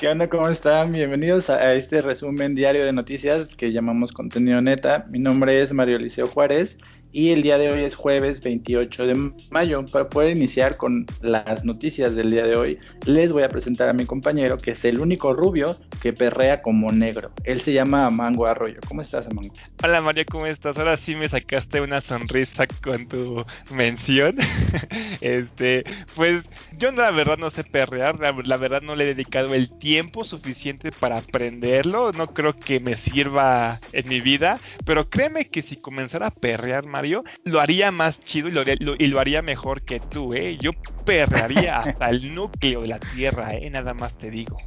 ¿Qué onda? ¿Cómo están? Bienvenidos a este resumen diario de noticias que llamamos contenido neta. Mi nombre es Mario Liceo Juárez y el día de hoy es jueves 28 de mayo. Para poder iniciar con las noticias del día de hoy, les voy a presentar a mi compañero que es el único rubio que perrea como negro. Él se llama Amango Arroyo. ¿Cómo estás, Amango? Hola, Mario, ¿cómo estás? Ahora sí me sacaste una sonrisa con tu mención. este, pues yo la verdad no sé perrear, la, verdad no le he dedicado el tiempo suficiente para aprenderlo. No creo que me sirva en mi vida, pero créeme que si comenzara a perrear, Mario, lo haría más chido y lo, y lo haría mejor que tú, ¿eh? Yo perrearía hasta el núcleo de la Tierra, ¿eh? Nada más te digo.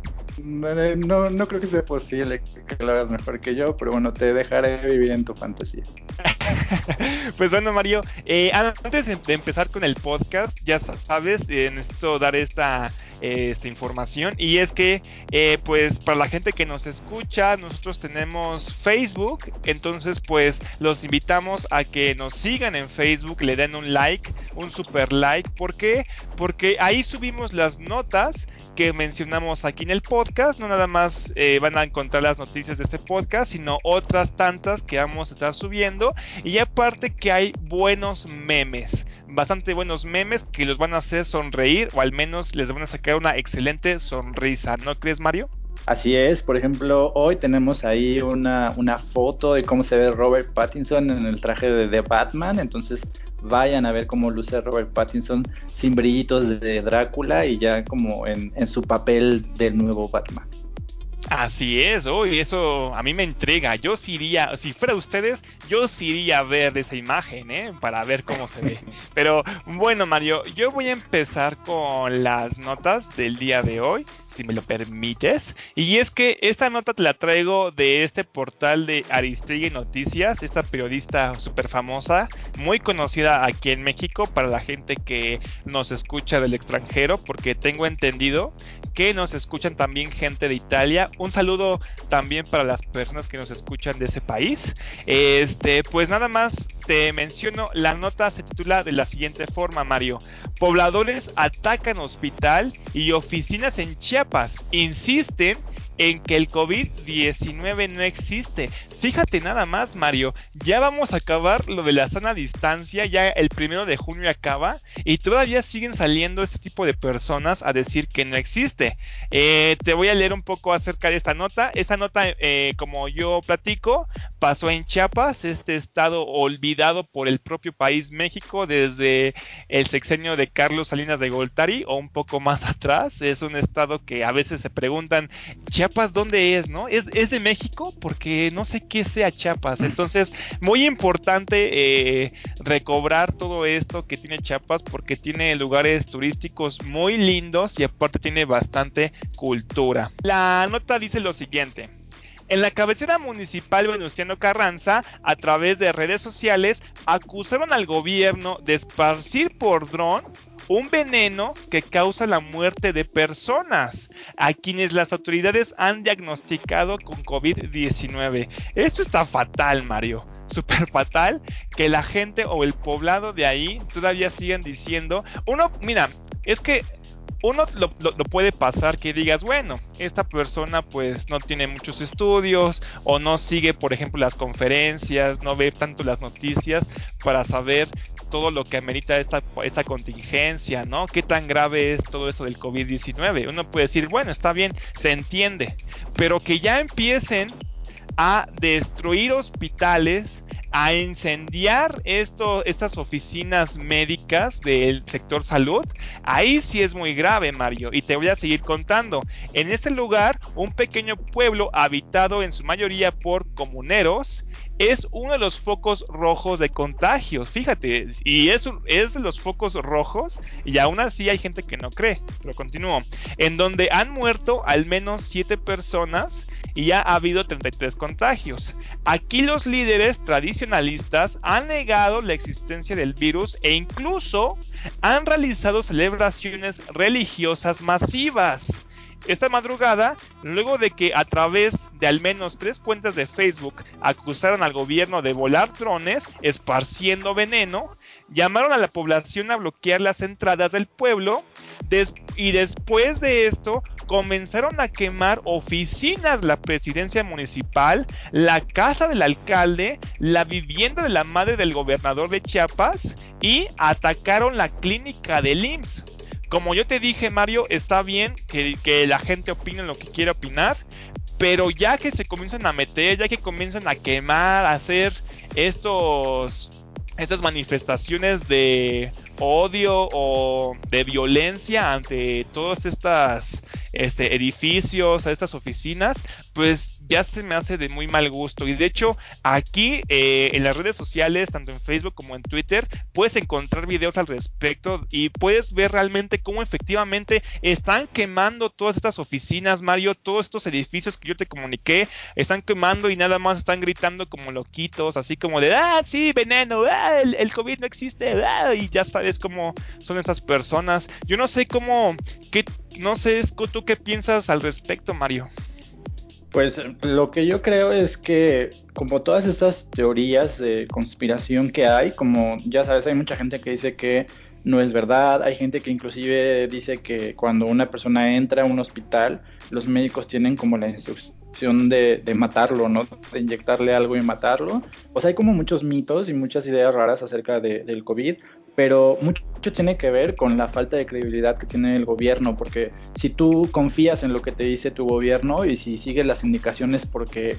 No, no creo que sea posible que lo hagas mejor que yo, pero bueno, te dejaré vivir en tu fantasía. pues bueno, Mario, eh, antes de empezar con el podcast, ya sabes, eh, necesito dar esta, eh, esta información y es que, eh, pues para la gente que nos escucha, nosotros tenemos Facebook, entonces pues los invitamos a que nos sigan en Facebook, le den un like, un super like, ¿por qué? Porque ahí subimos las notas que mencionamos aquí en el podcast. No nada más eh, van a encontrar las noticias de este podcast, sino otras tantas que vamos a estar subiendo. Y aparte que hay buenos memes, bastante buenos memes que los van a hacer sonreír o al menos les van a sacar una excelente sonrisa. ¿No crees, Mario? Así es, por ejemplo, hoy tenemos ahí una, una, foto de cómo se ve Robert Pattinson en el traje de The Batman, entonces vayan a ver cómo luce Robert Pattinson sin brillitos de Drácula y ya como en su papel del nuevo Batman. Así es, hoy eso a mí me entrega. Yo sí iría, si fuera ustedes, yo sí iría a ver esa imagen, ¿eh? Para ver cómo se ve. Pero bueno, Mario, yo voy a empezar con las notas del día de hoy si me lo permites. Y es que esta nota te la traigo de este portal de Aristegui Noticias, esta periodista súper famosa, muy conocida aquí en México para la gente que nos escucha del extranjero, porque tengo entendido que nos escuchan también gente de Italia. Un saludo también para las personas que nos escuchan de ese país. Este, pues nada más te menciono, la nota se titula de la siguiente forma, Mario. Pobladores atacan hospital y oficinas en Chiapas. Insisten en que el COVID-19 no existe. Fíjate nada más, Mario, ya vamos a acabar lo de la sana distancia, ya el primero de junio acaba y todavía siguen saliendo este tipo de personas a decir que no existe. Eh, te voy a leer un poco acerca de esta nota. Esta nota, eh, como yo platico, pasó en Chiapas, este estado olvidado por el propio país México desde el sexenio de Carlos Salinas de Goltari o un poco más atrás. Es un estado que a veces se preguntan, Chiapas, ¿dónde es? ¿No? ¿Es, es de México? Porque no sé qué sea Chiapas. Entonces, muy importante eh, recobrar todo esto que tiene Chiapas porque tiene lugares turísticos muy lindos y aparte tiene bastante cultura. La nota dice lo siguiente. En la cabecera municipal Venustiano Carranza, a través de redes sociales, acusaron al gobierno de esparcir por dron un veneno que causa la muerte de personas, a quienes las autoridades han diagnosticado con COVID-19. Esto está fatal, Mario. Súper fatal que la gente o el poblado de ahí todavía sigan diciendo, uno, mira, es que uno lo, lo, puede pasar que digas, bueno, esta persona pues no tiene muchos estudios o no sigue, por ejemplo, las conferencias, no ve tanto las noticias para saber todo lo que amerita esta, esta contingencia, ¿no? ¿Qué tan grave es todo esto del COVID-19? Uno puede decir, bueno, está bien, se entiende, pero que ya empiecen a destruir hospitales, a incendiar esto, estas oficinas médicas del sector salud, ahí sí es muy grave, Mario. Y te voy a seguir contando. En este lugar, un pequeño pueblo habitado en su mayoría por comuneros, es uno de los focos rojos de contagios, fíjate, y es, es de los focos rojos, y aún así hay gente que no cree, pero continúo, en donde han muerto al menos 7 personas y ya ha habido 33 contagios. Aquí los líderes tradicionalistas han negado la existencia del virus e incluso han realizado celebraciones religiosas masivas esta madrugada, luego de que a través de al menos tres cuentas de Facebook acusaron al gobierno de volar drones esparciendo veneno, llamaron a la población a bloquear las entradas del pueblo y después de esto comenzaron a quemar oficinas, la presidencia municipal, la casa del alcalde, la vivienda de la madre del gobernador de Chiapas y atacaron la clínica del IMSS. Como yo te dije, Mario, está bien que, la gente opine lo que quiera opinar, pero ya que se comienzan a meter, ya que comienzan a quemar, a hacer estos estas manifestaciones de odio o de violencia ante todas estas este, edificios, a estas oficinas, pues ya se me hace de muy mal gusto. Y de hecho, aquí eh, en las redes sociales, tanto en Facebook como en Twitter, puedes encontrar videos al respecto y puedes ver realmente cómo efectivamente están quemando todas estas oficinas, Mario, todos estos edificios que yo te comuniqué, están quemando y nada más están gritando como loquitos, así como de, ah, sí, veneno, ah, el, COVID no existe, ah", y ya sabes cómo son estas personas. Yo no sé cómo, qué, no sé, tú qué piensas al respecto, Mario. Pues lo que yo creo es que como todas estas teorías de conspiración que hay, como ya sabes, hay mucha gente que dice que no es verdad, hay gente que inclusive dice que cuando una persona entra a un hospital, los médicos tienen como la instrucción de, de matarlo, ¿no? De inyectarle algo y matarlo. Pues hay como muchos mitos y muchas ideas raras acerca de, del COVID, pero mucho, tiene que ver con la falta de credibilidad que tiene el gobierno, porque si tú confías en lo que te dice tu gobierno y si sigues las indicaciones porque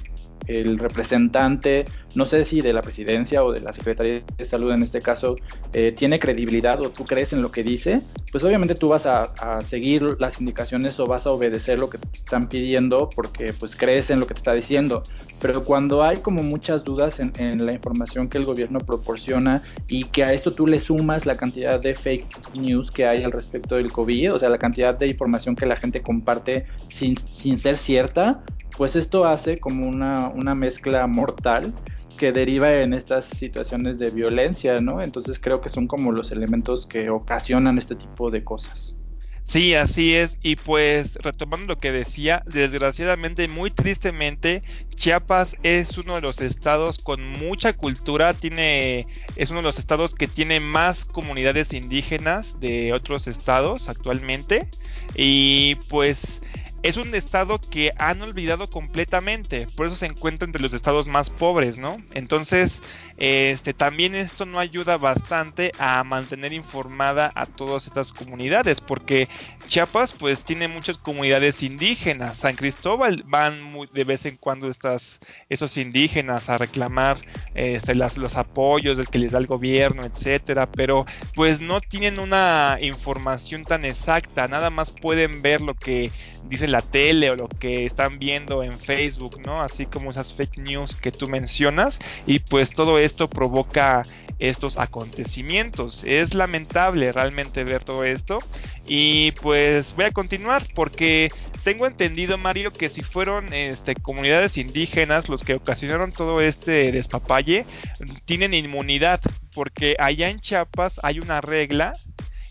el representante, no sé si de la presidencia o de la Secretaría de Salud en este caso, eh, tiene credibilidad o tú crees en lo que dice, pues obviamente tú vas a, seguir las indicaciones o vas a obedecer lo que te están pidiendo porque pues crees en lo que te está diciendo. Pero cuando hay como muchas dudas en, en la información que el gobierno proporciona y que a esto tú le sumas la cantidad de fake news que hay al respecto del COVID, o sea, la cantidad de información que la gente comparte sin, sin ser cierta, pues esto hace como una, una mezcla mortal que deriva en estas situaciones de violencia, ¿no? Entonces creo que son como los elementos que ocasionan este tipo de cosas. Sí, así es. Y pues retomando lo que decía, desgraciadamente, muy tristemente, Chiapas es uno de los estados con mucha cultura, tiene, es uno de los estados que tiene más comunidades indígenas de otros estados actualmente. Y pues es un estado que han olvidado completamente, por eso se encuentra entre los estados más pobres, ¿no? Entonces, este, también esto no ayuda bastante a mantener informada a todas estas comunidades, porque Chiapas pues tiene muchas comunidades indígenas, San Cristóbal van muy, de vez en cuando estas, esos indígenas a reclamar este, los apoyos del que les da el gobierno, etcétera, pero pues no tienen una información tan exacta, nada más pueden ver lo que dice la tele o lo que están viendo en Facebook, ¿no? Así como esas fake news que tú mencionas y pues todo esto provoca estos acontecimientos. Es lamentable realmente ver todo esto y pues voy a continuar porque tengo entendido Mario que si fueron este, comunidades indígenas los que ocasionaron todo este despapalle tienen inmunidad porque allá en Chiapas hay una regla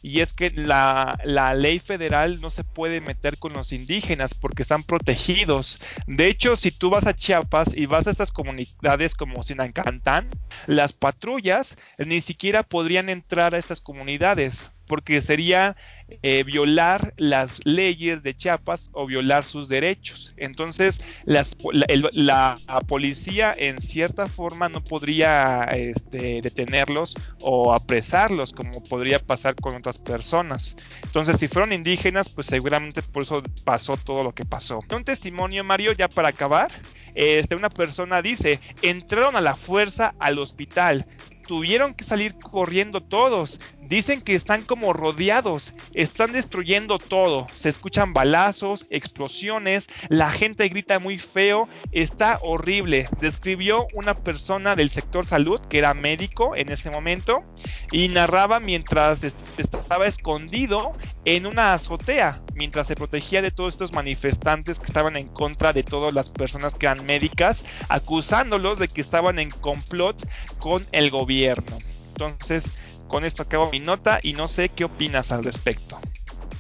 y es que la, ley federal no se puede meter con los indígenas porque están protegidos. De hecho, si tú vas a Chiapas y vas a estas comunidades como Sinancantán, las patrullas ni siquiera podrían entrar a estas comunidades porque sería eh, violar las leyes de Chiapas o violar sus derechos. Entonces, la, policía en cierta forma no podría este, detenerlos o apresarlos como podría pasar con otras personas. Entonces, si fueron indígenas, pues seguramente por eso pasó todo lo que pasó. Un testimonio, Mario, ya para acabar. Este, una persona dice, entraron a la fuerza al hospital, tuvieron que salir corriendo todos. Dicen que están como rodeados, están destruyendo todo. Se escuchan balazos, explosiones, la gente grita muy feo, está horrible. Describió una persona del sector salud que era médico en ese momento y narraba mientras estaba escondido en una azotea, mientras se protegía de todos estos manifestantes que estaban en contra de todas las personas que eran médicas, acusándolos de que estaban en complot con el gobierno. Entonces, con esto acabo mi nota y no sé qué opinas al respecto.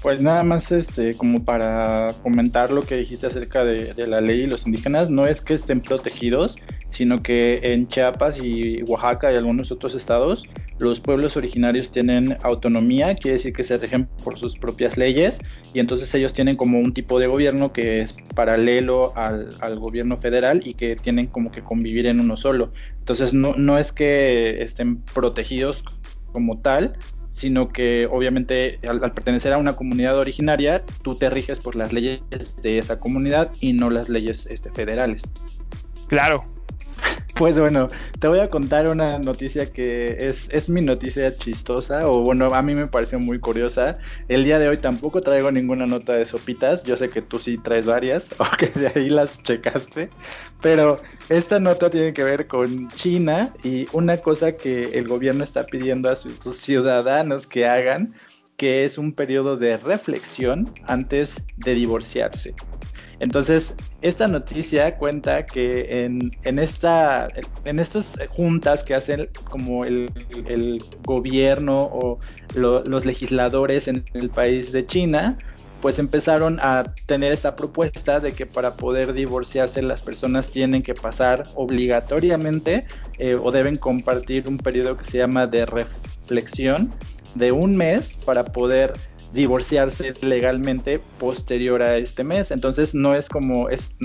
Pues nada más este como para comentar lo que dijiste acerca de, la ley y los indígenas, no es que estén protegidos, sino que en Chiapas y Oaxaca y algunos otros estados los pueblos originarios tienen autonomía, quiere decir que se rigen por sus propias leyes y entonces ellos tienen como un tipo de gobierno que es paralelo al, al gobierno federal y que tienen como que convivir en uno solo. Entonces no, no es que estén protegidos como tal, sino que obviamente al, pertenecer a una comunidad originaria, tú te riges por las leyes de esa comunidad y no las leyes este, federales. Claro, pues bueno, te voy a contar una noticia que es, es mi noticia chistosa, o bueno, a mí me pareció muy curiosa. El día de hoy tampoco traigo ninguna nota de sopitas, yo sé que tú sí traes varias, o que de ahí las checaste, pero esta nota tiene que ver con China y una cosa que el gobierno está pidiendo a sus ciudadanos que hagan, que es un periodo de reflexión antes de divorciarse. Entonces, esta noticia cuenta que en, en, esta, en estas juntas que hacen como el, gobierno o los legisladores en el país de China, pues empezaron a tener esa propuesta de que para poder divorciarse las personas tienen que pasar obligatoriamente eh, o deben compartir un periodo que se llama de reflexión de un mes para poder divorciarse legalmente posterior a este mes. Entonces no es como es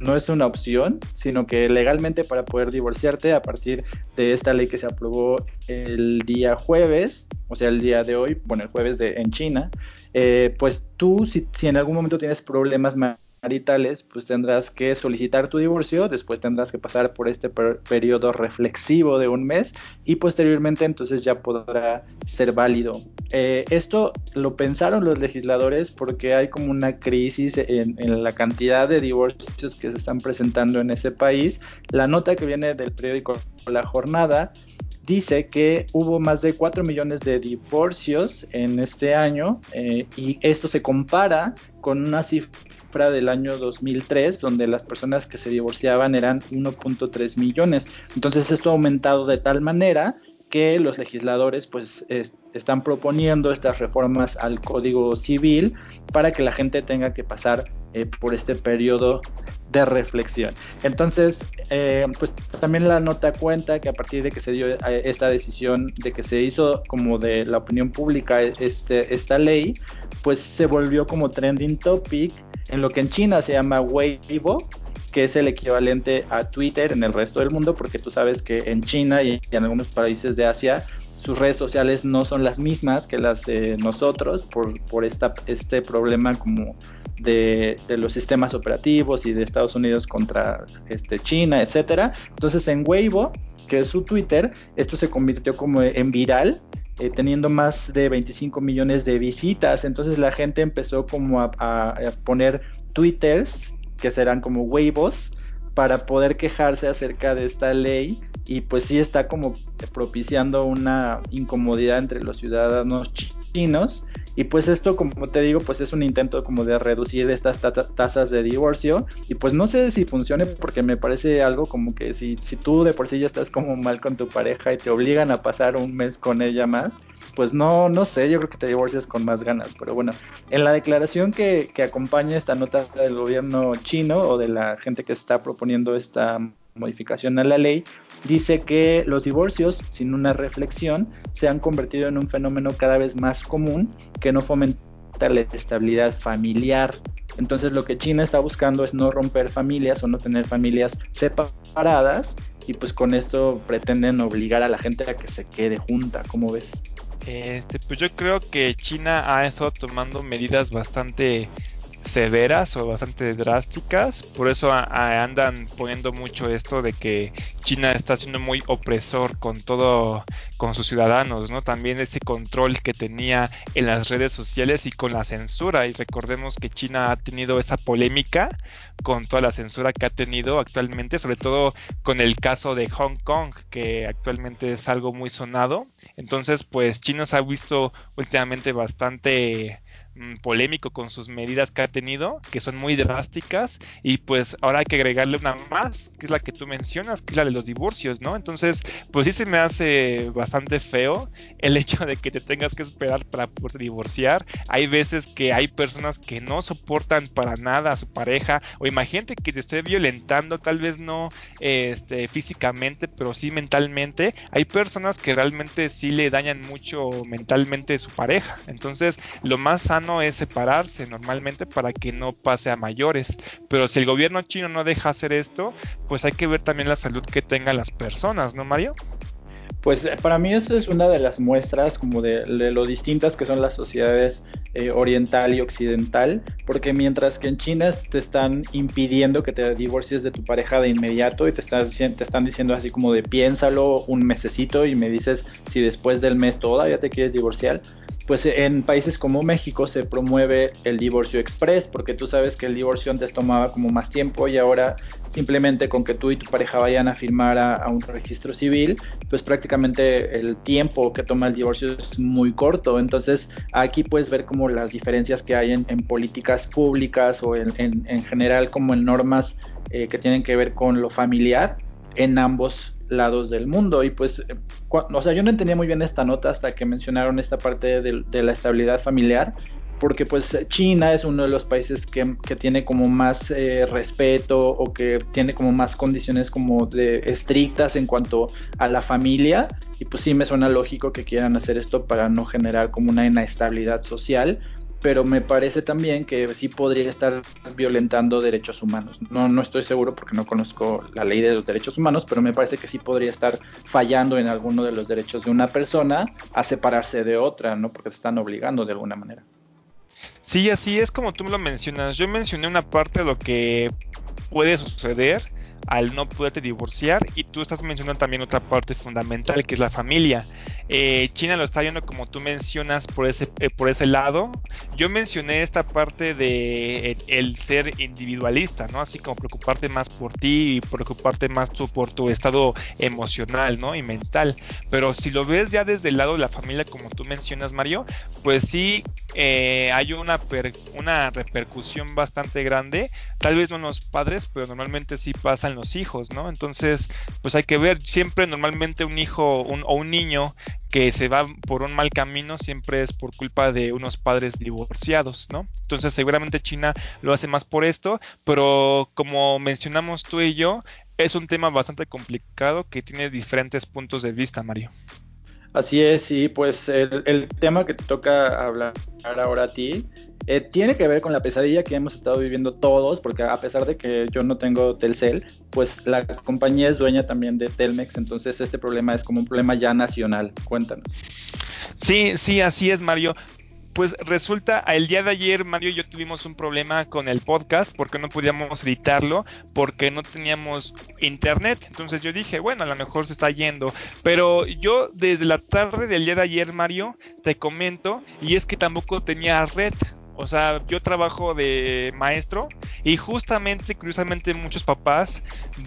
no es una opción, sino que legalmente para poder divorciarte a partir de esta ley que se aprobó el día jueves, o sea, el día de hoy, bueno, el jueves de, en China, eh, pues tú si, si, en algún momento tienes problemas maritales, pues tendrás que solicitar tu divorcio, después tendrás que pasar por este periodo reflexivo de un mes y posteriormente entonces ya podrá ser válido. Eh, esto lo pensaron los legisladores porque hay como una crisis en, en, la cantidad de divorcios que se están presentando en ese país. La nota que viene del periódico La Jornada dice que hubo más de 4 millones de divorcios en este año eh, y esto se compara con una cifra del año 2003, donde las personas que se divorciaban eran 1.3 millones. Entonces esto ha aumentado de tal manera que los legisladores pues están proponiendo estas reformas al Código Civil para que la gente tenga que pasar eh, por este periodo de reflexión. Entonces, eh, pues también la nota cuenta que a partir de que se dio eh, esta decisión, de que se hizo como de la opinión pública este, esta ley, pues se volvió como trending topic en lo que en China se llama Weibo, que es el equivalente a Twitter en el resto del mundo, porque tú sabes que en China y en algunos países de Asia sus redes sociales no son las mismas que las de nosotros por, por esta, este problema como de, de, los sistemas operativos y de Estados Unidos contra este, China, etcétera. Entonces en Weibo, que es su Twitter, esto se convirtió como en viral eh, teniendo más de 25 millones de visitas. Entonces la gente empezó como a, poner twitters, que serán como huevos, para poder quejarse acerca de esta ley y pues sí está como propiciando una incomodidad entre los ciudadanos chinos y pues esto, como te digo, pues es un intento como de reducir estas tasas de divorcio. Y pues no sé si funcione porque me parece algo como que si, si tú de por sí ya estás como mal con tu pareja y te obligan a pasar un mes con ella más, pues no, no sé, yo creo que te divorcias con más ganas. Pero bueno, en la declaración que, que acompaña esta nota del gobierno chino o de la gente que está proponiendo esta modificación a la ley, dice que los divorcios sin una reflexión se han convertido en un fenómeno cada vez más común que no fomenta la estabilidad familiar. Entonces lo que China está buscando es no romper familias o no tener familias separadas y pues con esto pretenden obligar a la gente a que se quede junta, ¿cómo ves? Este, pues yo creo que China ha estado tomando medidas bastante severas o bastante drásticas. Por eso andan poniendo mucho esto de que China está siendo muy opresor con todo, con sus ciudadanos, ¿no? También ese control que tenía en las redes sociales y con la censura. Y recordemos que China ha tenido esa polémica con toda la censura que ha tenido actualmente, sobre todo con el caso de Hong Kong, que actualmente es algo muy sonado. Entonces, pues China se ha visto últimamente bastante polémico con sus medidas que ha tenido, que son muy drásticas, y pues ahora hay que agregarle una más, que es la que tú mencionas, que es la de los divorcios, ¿no? Entonces, pues sí se me hace bastante feo el hecho de que te tengas que esperar para poder divorciar. Hay veces que hay personas que no soportan para nada a su pareja, o imagínate que te esté violentando, tal vez no este, físicamente, pero sí mentalmente. Hay personas que realmente sí le dañan mucho mentalmente su pareja. Entonces, lo más sano es separarse normalmente para que no pase a mayores. Pero si el gobierno chino no deja hacer esto, pues hay que ver también la salud que tengan las personas, ¿no, Mario? Pues eh, para mí eso es una de las muestras como de, lo distintas que son las sociedades eh, oriental y occidental, porque mientras que en China te están impidiendo que te divorcies de tu pareja de inmediato y te, están, te están diciendo así como de piénsalo un mesecito y me dices si después del mes todavía te quieres divorciar, pues en países como México se promueve el divorcio express, porque tú sabes que el divorcio antes tomaba como más tiempo y ahora simplemente con que tú y tu pareja vayan a firmar a, un registro civil, pues prácticamente el tiempo que toma el divorcio es muy corto. Entonces aquí puedes ver como las diferencias que hay en, políticas públicas o en, general como en normas eh, que tienen que ver con lo familiar en ambos lados del mundo. Y pues, o sea, yo no entendía muy bien esta nota hasta que mencionaron esta parte de, la estabilidad familiar, porque pues China es uno de los países que, tiene como más eh, respeto o que tiene como más condiciones como de estrictas en cuanto a la familia y pues sí me suena lógico que quieran hacer esto para no generar como una inestabilidad social pero me parece también que sí podría estar violentando derechos humanos. No, no estoy seguro porque no conozco la ley de los derechos humanos, pero me parece que sí podría estar fallando en alguno de los derechos de una persona a separarse de otra, ¿no? Porque te están obligando de alguna manera. Sí, así es como tú me lo mencionas. Yo mencioné una parte de lo que puede suceder al no poderte divorciar y tú estás mencionando también otra parte fundamental que es la familia. Eh, China lo está viendo como tú mencionas por ese, eh, por ese lado. Yo mencioné esta parte de el, ser individualista, ¿no? Así como preocuparte más por ti y preocuparte más por tu estado emocional, ¿no? Y mental. Pero si lo ves ya desde el lado de la familia, como tú mencionas, Mario, pues sí eh, hay una, una repercusión bastante grande. Tal vez no en los padres, pero normalmente sí pasa los hijos, ¿no? Entonces, pues hay que ver, siempre normalmente un hijo o un niño que se va por un mal camino siempre es por culpa de unos padres divorciados, ¿no? Entonces seguramente China lo hace más por esto, pero como mencionamos tú y yo, es un tema bastante complicado que tiene diferentes puntos de vista, Mario. Así es, sí, pues el, tema que te toca hablar ahora a ti eh, tiene que ver con la pesadilla que hemos estado viviendo todos, porque a pesar de que yo no tengo Telcel, pues la compañía es dueña también de Telmex, entonces este problema es como un problema ya nacional. Cuéntanos. Sí, sí, así es, Mario. Pues resulta, el día de ayer Mario y yo tuvimos un problema con el podcast porque no podíamos editarlo, porque no teníamos internet. Entonces yo dije, bueno, a lo mejor se está yendo. Pero yo desde la tarde del día de ayer, Mario, te comento, y es que tampoco tenía red. O sea, yo trabajo de maestro y justamente, curiosamente, muchos papás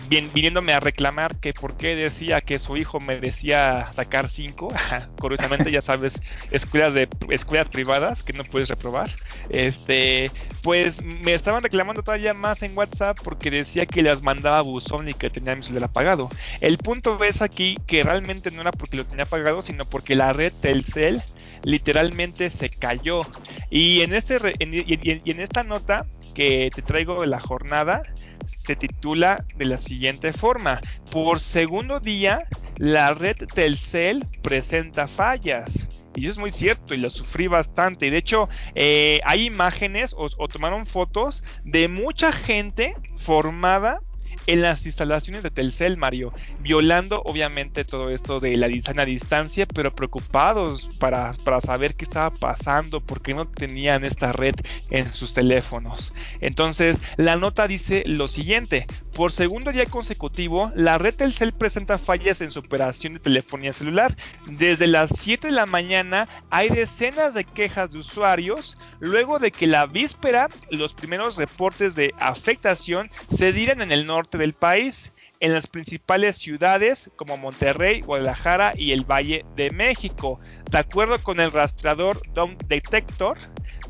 viniéndome a reclamar que por qué decía que su hijo merecía sacar 5. curiosamente, ya sabes, escuelas de escuelas privadas que no puedes reprobar. Este, pues me estaban reclamando todavía más en WhatsApp porque decía que les mandaba buzón y que tenía mi celular apagado. El punto es aquí que realmente no era porque lo tenía apagado, sino porque la red Telcel literalmente se cayó. Y en, este y en esta nota que te traigo de la jornada, se titula de la siguiente forma. Por segundo día, la red Telcel presenta fallas. Y eso es muy cierto y lo sufrí bastante. Y de hecho, eh, hay imágenes o, tomaron fotos de mucha gente formada en las instalaciones de Telcel, Mario, violando obviamente todo esto de la distancia, pero preocupados para, para saber qué estaba pasando, porque no tenían esta red en sus teléfonos. Entonces, la nota dice lo siguiente, por segundo día consecutivo, la red Telcel presenta fallas en su operación de telefonía celular. Desde las 7 de la mañana hay decenas de quejas de usuarios, luego de que la víspera los primeros reportes de afectación se dieran en el norte del país, en las principales ciudades como Monterrey, Guadalajara y el Valle de México. De acuerdo con el rastreador Dom Detector,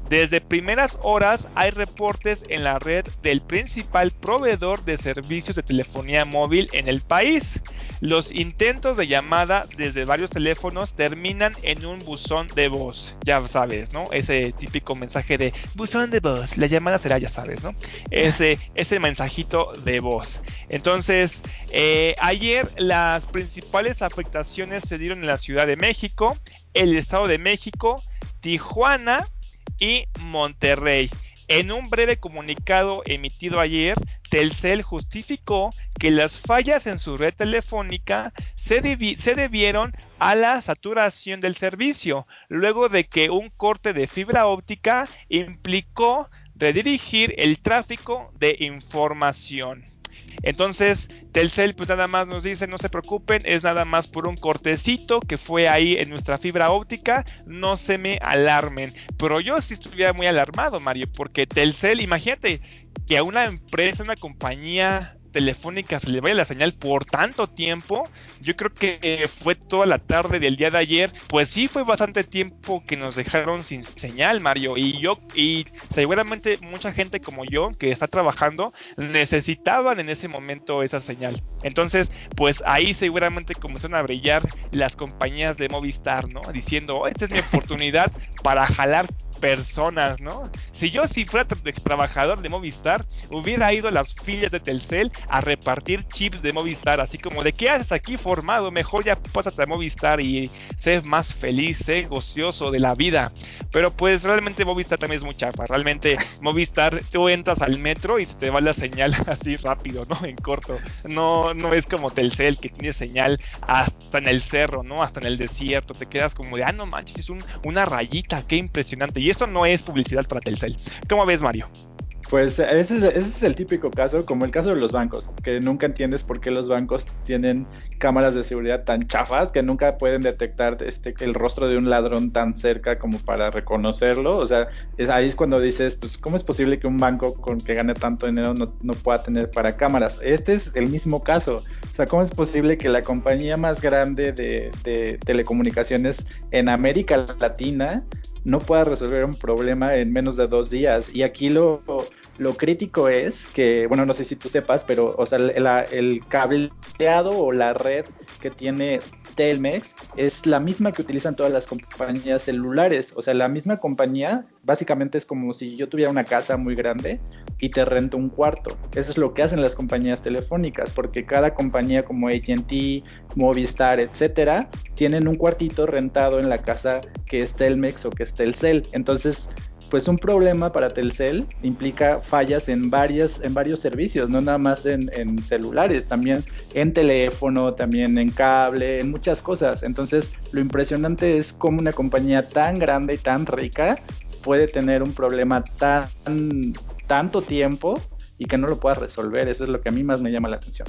Desde primeras horas hay reportes en la red del principal proveedor de servicios de telefonía móvil en el país. Los intentos de llamada desde varios teléfonos terminan en un buzón de voz. Ya sabes, ¿no? Ese típico mensaje de buzón de voz. La llamada será, ya sabes, ¿no? Ese, ese mensajito de voz. Entonces, eh, ayer las principales afectaciones se dieron en la Ciudad de México, el Estado de México, Tijuana, y Monterrey. En un breve comunicado emitido ayer, Telcel justificó que las fallas en su red telefónica se, debieron a la saturación del servicio, luego de que un corte de fibra óptica implicó redirigir el tráfico de información. Entonces, Telcel pues nada más nos dice, no se preocupen, es nada más por un cortecito que fue ahí en nuestra fibra óptica, no se me alarmen. Pero yo sí estuviera muy alarmado, Mario, porque Telcel, imagínate que a una empresa, una compañía telefónica se le vaya la señal por tanto tiempo. Yo creo que fue toda la tarde del día de ayer. Pues sí fue bastante tiempo que nos dejaron sin señal, Mario. Y yo, y seguramente mucha gente como yo que está trabajando necesitaban en ese momento esa señal. Entonces, pues ahí seguramente comenzaron a brillar las compañías de Movistar, ¿no? Diciendo, esta es mi oportunidad para jalar personas, ¿no? Si yo si fuera trabajador de Movistar, hubiera ido a las filias de Telcel a repartir chips de Movistar, así como de qué haces aquí formado, mejor ya pásate a Movistar y sé más feliz, sé gocioso de la vida. Pero pues realmente Movistar también es muy chafa, realmente Movistar tú entras al metro y se te va la señal así rápido, ¿no? En corto. No, no es como Telcel que tiene señal hasta en el cerro, ¿no? Hasta en el desierto, te quedas como de, ah, no manches, es un, una rayita, qué impresionante. Y esto no es publicidad para Telcel. ¿Cómo ves, Mario? Pues ese es, el típico caso, como el caso de los bancos, que nunca entiendes por qué los bancos tienen cámaras de seguridad tan chafas que nunca pueden detectar este, el rostro de un ladrón tan cerca como para reconocerlo. O sea, ahí es cuando dices, pues, ¿cómo es posible que un banco con que gane tanto dinero no, pueda tener para cámaras? Este es el mismo caso. O sea, ¿cómo es posible que la compañía más grande de, de telecomunicaciones en América Latina no pueda resolver un problema en menos de dos días. Y aquí lo, lo crítico es que, bueno, no sé si tú sepas, pero, o sea, el cableado o la red que tiene Telmex es la misma que utilizan todas las compañías celulares. O sea, la misma compañía básicamente es como si yo tuviera una casa muy grande y te rento un cuarto. Eso es lo que hacen las compañías telefónicas, porque cada compañía como AT&T, Movistar, etcétera, tienen un cuartito rentado en la casa que es Telmex o que es Telcel. Entonces, pues un problema para Telcel implica fallas en varias, en varios servicios, no nada más en, celulares, también en teléfono, también en cable, en muchas cosas. Entonces, lo impresionante es cómo una compañía tan grande y tan rica puede tener un problema tan tanto tiempo y que no lo pueda resolver. Eso es lo que a mí más me llama la atención.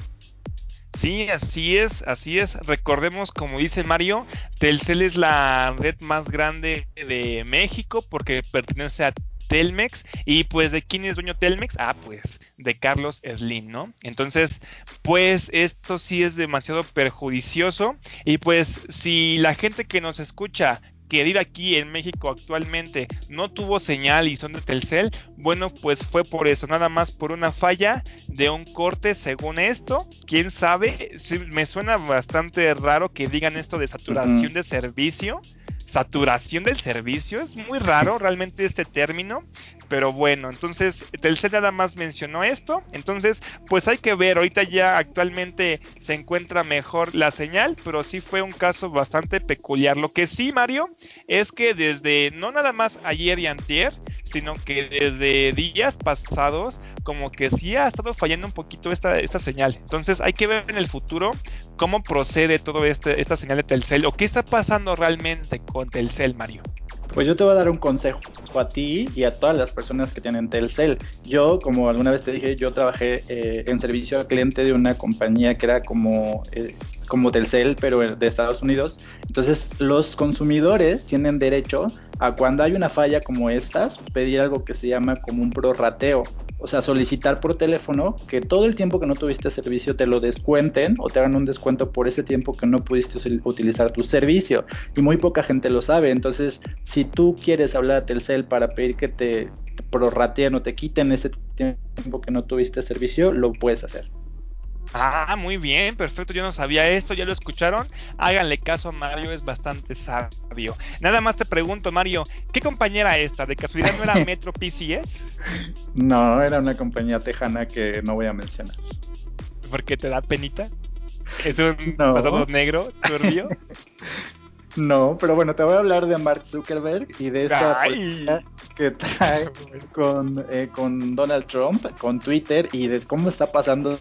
Sí, así es, así es. Recordemos, como dice Mario, Telcel es la red más grande de México porque pertenece a Telmex. Y pues, ¿de quién es dueño Telmex? Ah, pues, de Carlos Slim, ¿no? Entonces, pues, esto sí es demasiado perjudicioso. Y pues, si la gente que nos escucha que vive aquí en México actualmente no tuvo señal y son de Telcel, bueno, pues fue por eso, nada más por una falla de un corte según esto. Quién sabe, me suena bastante raro que digan esto de saturación de servicio saturación del servicio. Es muy raro realmente este término. Pero bueno, entonces Telcel nada más mencionó esto. Entonces, pues hay que ver. Ahorita ya actualmente se encuentra mejor la señal. Pero sí fue un caso bastante peculiar. Lo que sí, Mario, es que desde no nada más ayer y antier sino que desde días pasados como que sí ha estado fallando un poquito esta, esta señal. Entonces hay que ver en el futuro cómo procede todo este, esta señal de Telcel o qué está pasando realmente con Telcel, Mario. Pues yo te voy a dar un consejo a ti y a todas las personas que tienen Telcel. Yo, como alguna vez te dije, yo trabajé eh, en servicio al cliente de una compañía que era como, eh, como Telcel, pero de Estados Unidos. Entonces, los consumidores tienen derecho a cuando hay una falla como estas, pedir algo que se llama como un prorrateo. O sea, solicitar por teléfono que todo el tiempo que no tuviste servicio te lo descuenten o te hagan un descuento por ese tiempo que no pudiste utilizar tu servicio. Y muy poca gente lo sabe. Entonces, si tú quieres hablar a Telcel para pedir que te prorrateen o te quiten ese tiempo que no tuviste servicio, lo puedes hacer. Ah, muy bien, perfecto. Yo no sabía esto, ya lo escucharon. Háganle caso a Mario, es bastante sabio. Nada más te pregunto, Mario, ¿qué compañía era esta? ¿De casualidad no era Metro PCS? No, era una compañía tejana que no voy a mencionar. ¿Por qué te da penita? ¿Es un pasado negro, turbio? No, pero bueno, te voy a hablar de Mark Zuckerberg y de esta que trae con, eh, con Donald Trump, con Twitter y de cómo está pasando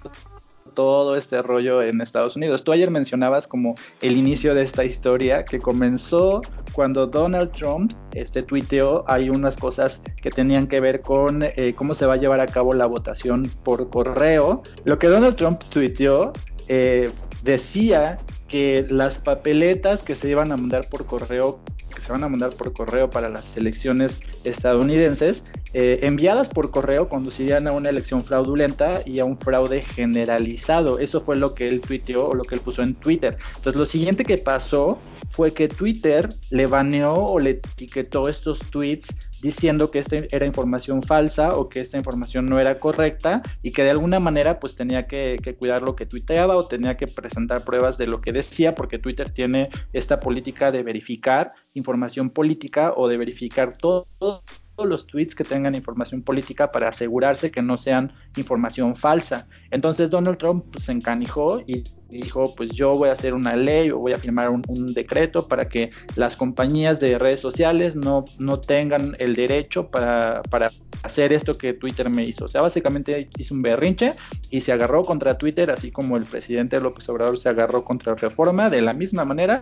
todo este rollo en Estados Unidos. Tú ayer mencionabas como el inicio de esta historia que comenzó cuando Donald Trump este, tuiteó, hay unas cosas que tenían que ver con eh, cómo se va a llevar a cabo la votación por correo. Lo que Donald Trump tuiteó eh, decía que las papeletas que se iban a mandar por correo que se van a mandar por correo para las elecciones estadounidenses, eh, enviadas por correo conducirían a una elección fraudulenta y a un fraude generalizado. Eso fue lo que él tuiteó o lo que él puso en Twitter. Entonces lo siguiente que pasó fue que Twitter le baneó o le etiquetó estos tweets diciendo que esta era información falsa o que esta información no era correcta y que de alguna manera pues tenía que, cuidar lo que tuiteaba o tenía que presentar pruebas de lo que decía porque Twitter tiene esta política de verificar información política o de verificar todo los tweets que tengan información política para asegurarse que no sean información falsa. Entonces Donald Trump pues, se encanijó y dijo, pues yo voy a hacer una ley o voy a firmar un, decreto para que las compañías de redes sociales no, no tengan el derecho para, para hacer esto que Twitter me hizo. O sea, básicamente hizo un berrinche y se agarró contra Twitter, así como el presidente López Obrador se agarró contra Reforma, de la misma manera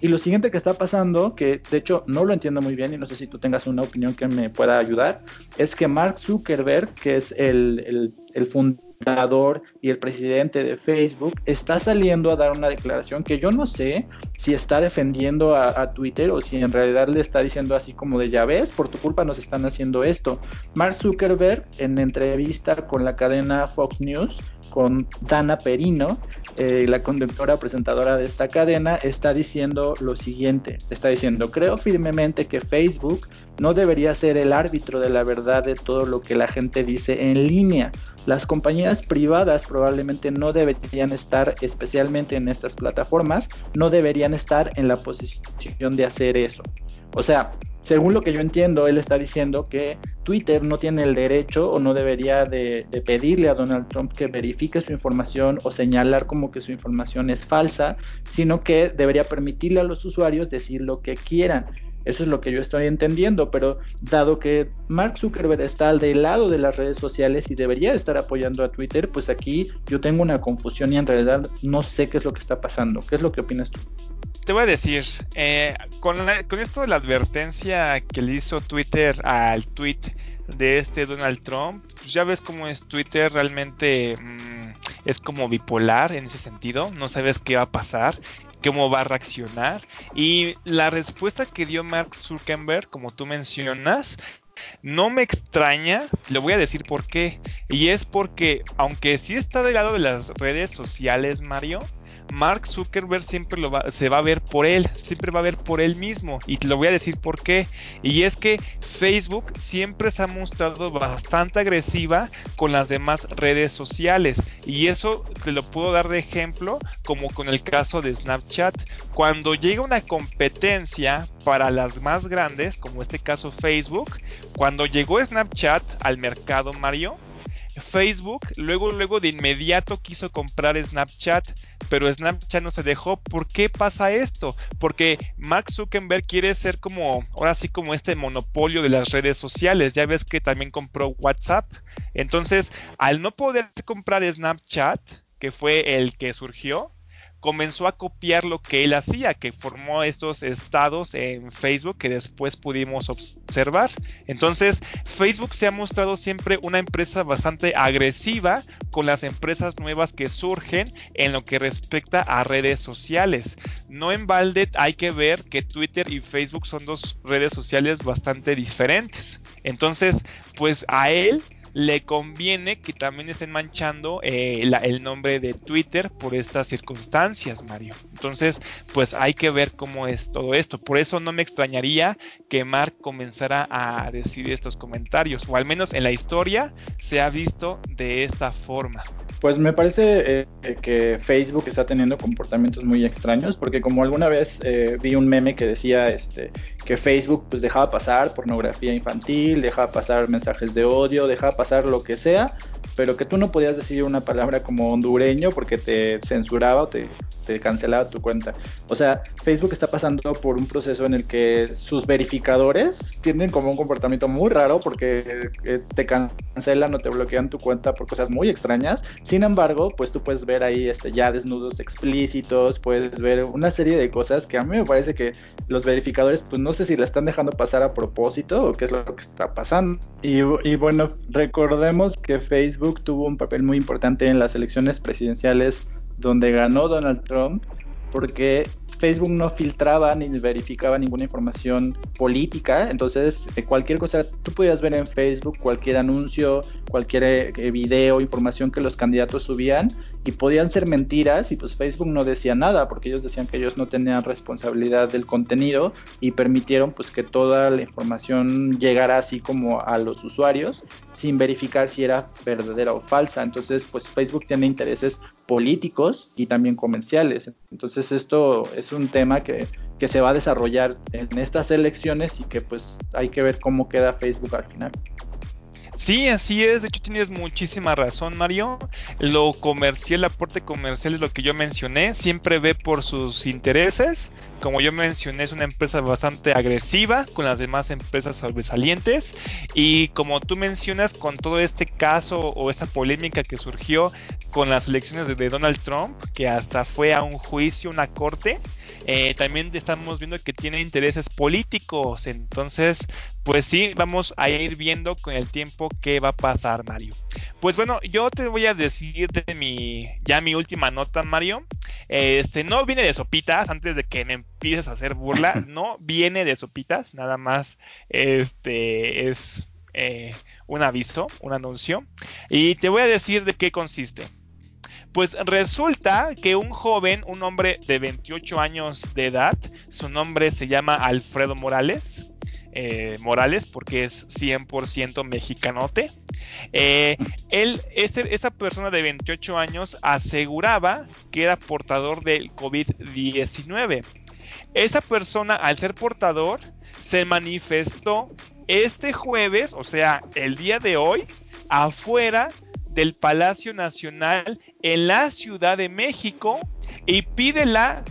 y lo siguiente que está pasando, que de hecho no lo entiendo muy bien y no sé si tú tengas una opinión que me pueda ayudar, es que Mark Zuckerberg, que es el, fundador y el presidente de Facebook, está saliendo a dar una declaración que yo no sé si está defendiendo a, Twitter o si en realidad le está diciendo así como de ya ves, por tu culpa nos están haciendo esto. Mark Zuckerberg en entrevista con la cadena Fox News, con Dana Perino, eh, la conductora presentadora de esta cadena, está diciendo lo siguiente, está diciendo, creo firmemente que Facebook no debería ser el árbitro de la verdad de todo lo que la gente dice en línea. Las compañías privadas probablemente no deberían estar, especialmente en estas plataformas, no deberían estar en la posición de hacer eso. O sea, según lo que yo entiendo, él está diciendo que Twitter no tiene el derecho o no debería de, pedirle a Donald Trump que verifique su información o señalar como que su información es falsa, sino que debería permitirle a los usuarios decir lo que quieran. Eso es lo que yo estoy entendiendo, pero dado que Mark Zuckerberg está al del lado de las redes sociales y debería estar apoyando a Twitter, pues aquí yo tengo una confusión y en realidad no sé qué es lo que está pasando. ¿Qué es lo que opinas tú? te voy a decir, eh, con, esto de la advertencia que le hizo Twitter al tweet de este Donald Trump, pues ya ves cómo es Twitter realmente mm, es como bipolar en ese sentido, no sabes qué va a pasar, cómo va a reaccionar y la respuesta que dio Mark Zuckerberg, como tú mencionas, no me extraña, le voy a decir por qué. Y es porque, aunque sí está del lado de las redes sociales, Mario, Mark Zuckerberg siempre se va a ver por él, siempre va a ver por él mismo. Y te lo voy a decir por qué. Y es que Facebook siempre se ha mostrado bastante agresiva con las demás redes sociales. Y eso te lo puedo dar de ejemplo como con el caso de Snapchat. Cuando llega una competencia para las más grandes, como este caso Facebook, cuando llegó Snapchat al mercado Mario, Facebook luego, luego de inmediato quiso comprar Snapchat, pero Snapchat no se dejó. ¿Por qué pasa esto? Porque Mark Zuckerberg quiere ser como, ahora sí como este monopolio de las redes sociales. Ya ves que también compró WhatsApp. Entonces, al no poder comprar Snapchat, que fue el que surgió, comenzó a copiar lo que él hacía, que formó estos estados en Facebook que después pudimos observar. Entonces, Facebook se ha mostrado siempre una empresa bastante agresiva con las empresas nuevas que surgen en lo que respecta a redes sociales. No en balde hay que ver que Twitter y Facebook son dos redes sociales bastante diferentes. Entonces, pues a él le conviene que también estén manchando eh, el nombre de Twitter por estas circunstancias, Mario. Entonces, pues hay que ver cómo es todo esto. Por eso no me extrañaría que Mark comenzara a decir estos comentarios, o al menos en la historia se ha visto de esta forma. Pues me parece eh, que Facebook está teniendo comportamientos muy extraños, porque como alguna vez eh, vi un meme que decía este, que Facebook pues dejaba pasar pornografía infantil, dejaba pasar mensajes de odio, dejaba pasar lo que sea, pero que tú no podías decir una palabra como hondureño porque te censuraba o te, cancelaba tu cuenta. O sea, Facebook está pasando por un proceso en el que sus verificadores tienen como un comportamiento muy raro porque eh, te cancelan o te bloquean tu cuenta por cosas muy extrañas. Sin embargo, pues tú puedes ver ahí este, ya desnudos explícitos, puedes ver una serie de cosas que a mí me parece que los verificadores, pues no si la están dejando pasar a propósito o qué es lo que está pasando. Y bueno, recordemos que Facebook tuvo un papel muy importante en las elecciones presidenciales donde ganó Donald Trump, porque Facebook no filtraba ni verificaba ninguna información política, entonces eh, cualquier cosa tú podías ver en Facebook, cualquier anuncio, cualquier eh, video, información que los candidatos subían y podían ser mentiras y pues Facebook no decía nada porque ellos decían que ellos no tenían responsabilidad del contenido y permitieron pues que toda la información llegara así como a los usuarios sin verificar si era verdadera o falsa. Entonces pues Facebook tiene intereses políticos y también comerciales. Entonces esto es un tema que, que, se va a desarrollar en estas elecciones y que pues hay que ver cómo queda Facebook al final. Sí, así es. De hecho, tienes muchísima razón, Mario. Lo comercial, el aporte comercial es lo que yo mencioné. Siempre ve por sus intereses. Como yo mencioné, es una empresa bastante agresiva con las demás empresas sobresalientes. Y como tú mencionas, con todo este caso o esta polémica que surgió con las elecciones de Donald Trump, que hasta fue a un juicio, una corte, eh, también estamos viendo que tiene intereses políticos. Entonces, pues sí, vamos a ir viendo con el tiempo qué va a pasar, Mario. Pues bueno, yo te voy a decir de mi, ya mi última nota, Mario. Este, no viene de sopitas, antes de que me empieces a hacer burla, no viene de sopitas, nada más, este, es eh, un aviso, un anuncio. Y te voy a decir de qué consiste. Pues resulta que un joven, un hombre de 28 años de edad, su nombre se llama Alfredo Morales, eh, Morales porque es 100% mexicanote. Eh, él, este, esta persona de 28 años aseguraba que era portador del COVID-19. Esta persona, al ser portador, se manifestó este jueves, o sea, el día de hoy, afuera del Palacio Nacional en la Ciudad de México y pide la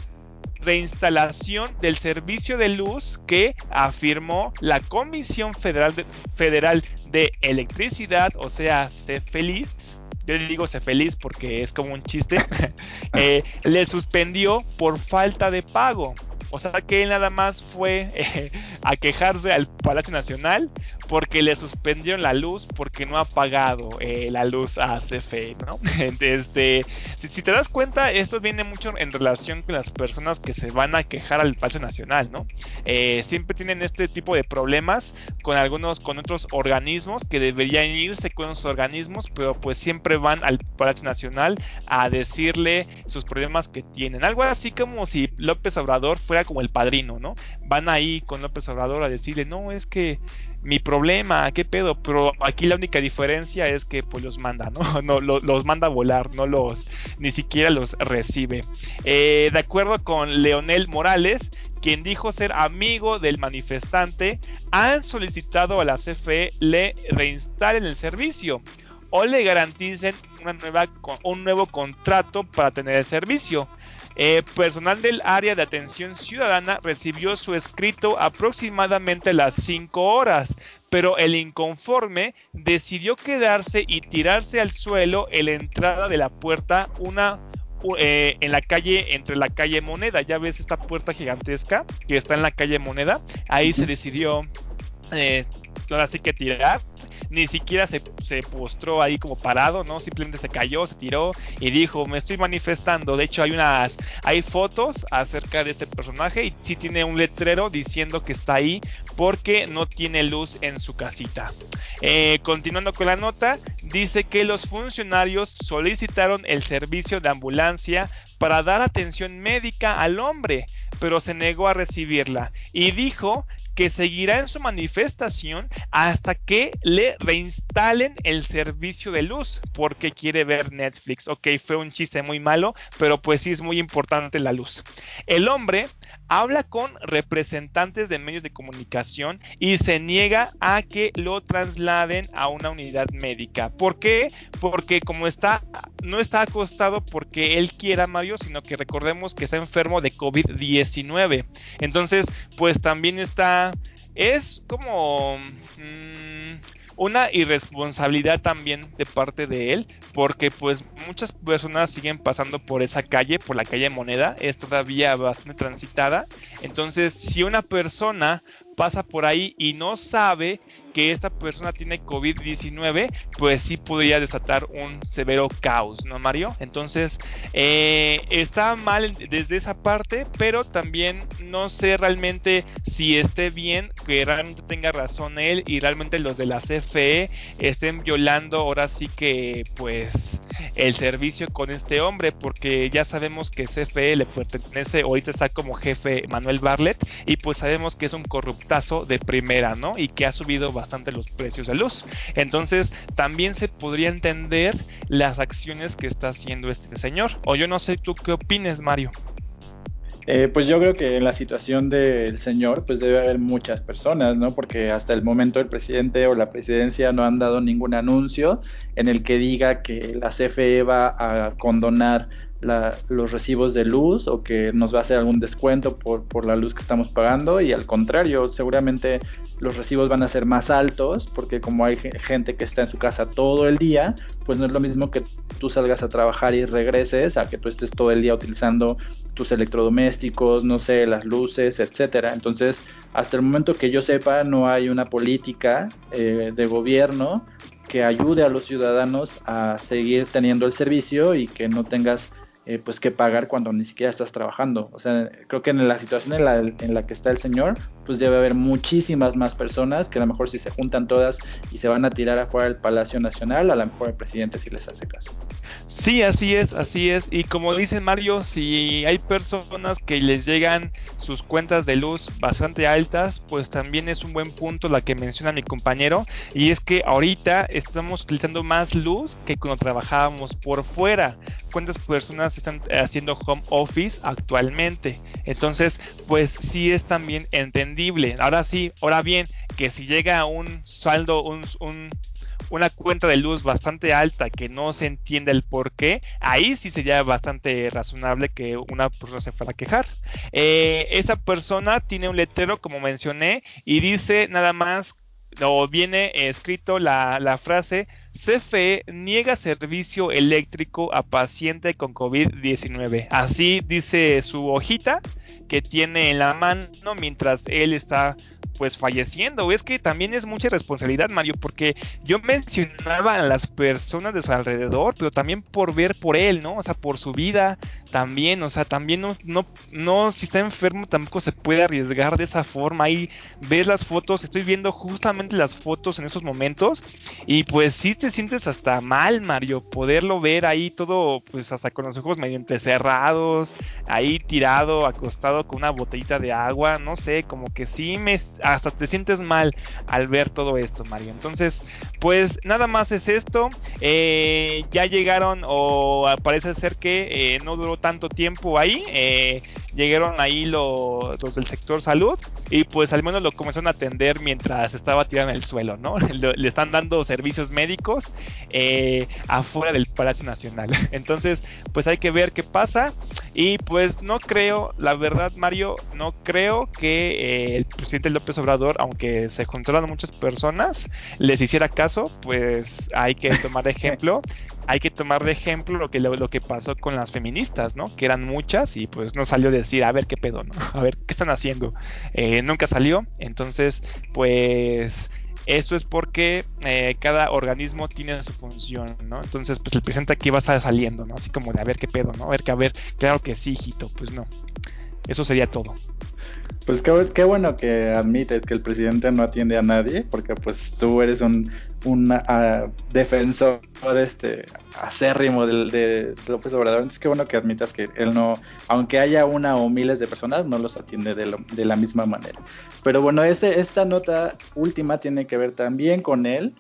reinstalación del servicio de luz que afirmó la Comisión Federal de, Federal de Electricidad, o sea, se feliz. Yo le digo se feliz porque es como un chiste. Eh, le suspendió por falta de pago. O sea que él nada más fue eh, a quejarse al Palacio Nacional porque le suspendieron la luz porque no ha pagado eh, la luz a CFE, ¿no? Este, si, te das cuenta, esto viene mucho en relación con las personas que se van a quejar al Palacio Nacional, ¿no? Eh, siempre tienen este tipo de problemas con algunos, con otros organismos que deberían irse con esos organismos, pero pues siempre van al Palacio Nacional a decirle sus problemas que tienen. Algo así como si López Obrador fuera como el padrino, ¿no? Van ahí con López Obrador a decirle, no, es que mi problema, qué pedo, pero aquí la única diferencia es que pues los manda, ¿no? no los, manda a volar, no los, ni siquiera los recibe. Eh, de acuerdo con Leonel Morales, quien dijo ser amigo del manifestante, han solicitado a la CFE le reinstalen el servicio o le garanticen una nueva, un nuevo contrato para tener el servicio. Eh, personal del área de atención ciudadana recibió su escrito aproximadamente las 5 horas, pero el inconforme decidió quedarse y tirarse al suelo en la entrada de la puerta una eh, en la calle entre la calle Moneda. Ya ves esta puerta gigantesca que está en la calle Moneda. Ahí se decidió eh, ahora sí que tirar ni siquiera se, se postró ahí como parado, ¿no? Simplemente se cayó, se tiró y dijo, me estoy manifestando. De hecho, hay unas, hay fotos acerca de este personaje y sí tiene un letrero diciendo que está ahí porque no tiene luz en su casita. Eh, continuando con la nota, dice que los funcionarios solicitaron el servicio de ambulancia para dar atención médica al hombre, pero se negó a recibirla y dijo que seguirá en su manifestación hasta que le reinstalen el servicio de luz porque quiere ver Netflix. Ok, fue un chiste muy malo, pero pues sí es muy importante la luz. El hombre habla con representantes de medios de comunicación y se niega a que lo trasladen a una unidad médica. ¿Por qué? Porque como está, no está acostado porque él quiera Mario, sino que recordemos que está enfermo de COVID-19. Entonces, pues también está, es como... Mmm, una irresponsabilidad también de parte de él, porque pues muchas personas siguen pasando por esa calle, por la calle Moneda, es todavía bastante transitada, entonces si una persona pasa por ahí y no sabe que esta persona tiene COVID-19, pues sí podría desatar un severo caos, ¿no, Mario? Entonces, eh, está mal desde esa parte, pero también no sé realmente si esté bien, que realmente tenga razón él y realmente los de la CFE estén violando ahora sí que, pues, el servicio con este hombre, porque ya sabemos que CFE le pertenece, ahorita está como jefe Manuel Barlet, y pues sabemos que es un de primera, ¿no? Y que ha subido bastante los precios de luz. Entonces, también se podría entender las acciones que está haciendo este señor. O yo no sé tú qué opines, Mario. Eh, pues yo creo que en la situación del señor, pues debe haber muchas personas, ¿no? Porque hasta el momento el presidente o la presidencia no han dado ningún anuncio en el que diga que la CFE va a condonar los recibos de luz o que nos va a hacer algún descuento por, por, la luz que estamos pagando y al contrario, seguramente los recibos van a ser más altos porque como hay gente que está en su casa todo el día, pues no es lo mismo que tú salgas a trabajar y regreses a que tú estés todo el día utilizando tus electrodomésticos, no sé, las luces, etcétera. Entonces, hasta el momento que yo sepa, no hay una política eh, de gobierno que ayude a los ciudadanos a seguir teniendo el servicio y que no tengas eh, pues que pagar cuando ni siquiera estás trabajando. O sea, creo que en la situación en la, en la, que está el señor, pues debe haber muchísimas más personas que a lo mejor si se juntan todas y se van a tirar afuera del Palacio Nacional, a lo mejor el presidente sí les hace caso. Sí, así es, así es. Y como dice Mario, si hay personas que les llegan sus cuentas de luz bastante altas, pues también es un buen punto la que menciona mi compañero. Y es que ahorita estamos utilizando más luz que cuando trabajábamos por fuera. ¿Cuántas personas están haciendo home office actualmente? Entonces, pues sí es también entendible. Ahora sí, ahora bien, que si llega un saldo, un, un una cuenta de luz bastante alta que no se entiende el por qué, ahí sí sería bastante razonable que una persona se fuera a quejar. Eh, esta persona tiene un letrero, como mencioné, y dice nada más, o viene escrito la, la frase, CFE niega servicio eléctrico a paciente con COVID-19. Así dice su hojita que tiene en la mano mientras él está pues falleciendo. Es que también es mucha responsabilidad, Mario, porque yo mencionaba a las personas de su alrededor, pero también por ver por él, ¿no? O sea, por su vida también, o sea, también no, no, no, si está enfermo tampoco se puede arriesgar de esa forma. Ahí ves las fotos, estoy viendo justamente las fotos en esos momentos y pues sí te sientes hasta mal, Mario, poderlo ver ahí todo, pues hasta con los ojos medio entrecerrados, ahí tirado, acostado con una botellita de agua, no sé, como que sí me hasta te sientes mal al ver todo esto, Mario. Entonces, pues nada más es esto. Eh, ya llegaron, o parece ser que eh, no duró tanto tiempo ahí. Eh, llegaron ahí los, del sector salud y pues al menos lo comenzaron a atender mientras estaba tirado en el suelo, ¿no? Le, están dando servicios médicos afuera del Palacio Nacional. Entonces, pues hay que ver qué pasa y pues no creo, la verdad Mario, no creo que el presidente López Obrador, aunque se juntaron muchas personas, les hiciera caso, pues hay que tomar ejemplo. Hay que tomar de ejemplo lo que, lo, que pasó con las feministas, ¿no? Que eran muchas y pues no salió decir, a ver qué pedo, ¿no? A ver qué están haciendo. Eh, nunca salió, entonces pues Esto es porque eh, cada organismo tiene su función, ¿no? Entonces, pues el presidente aquí va a estar saliendo, ¿no? Así como de a ver qué pedo, ¿no? A ver, que a ver, claro que sí, hijito, pues no. Eso sería todo. Pues qué, bueno que admites que el presidente no atiende a nadie, porque pues tú eres un, un uh, defensor este acérrimo de, López Obrador, entonces qué bueno que admitas que él no, aunque haya una o miles de personas, no los atiende de, de la misma manera. Pero bueno, este, esta nota última tiene que ver también con él,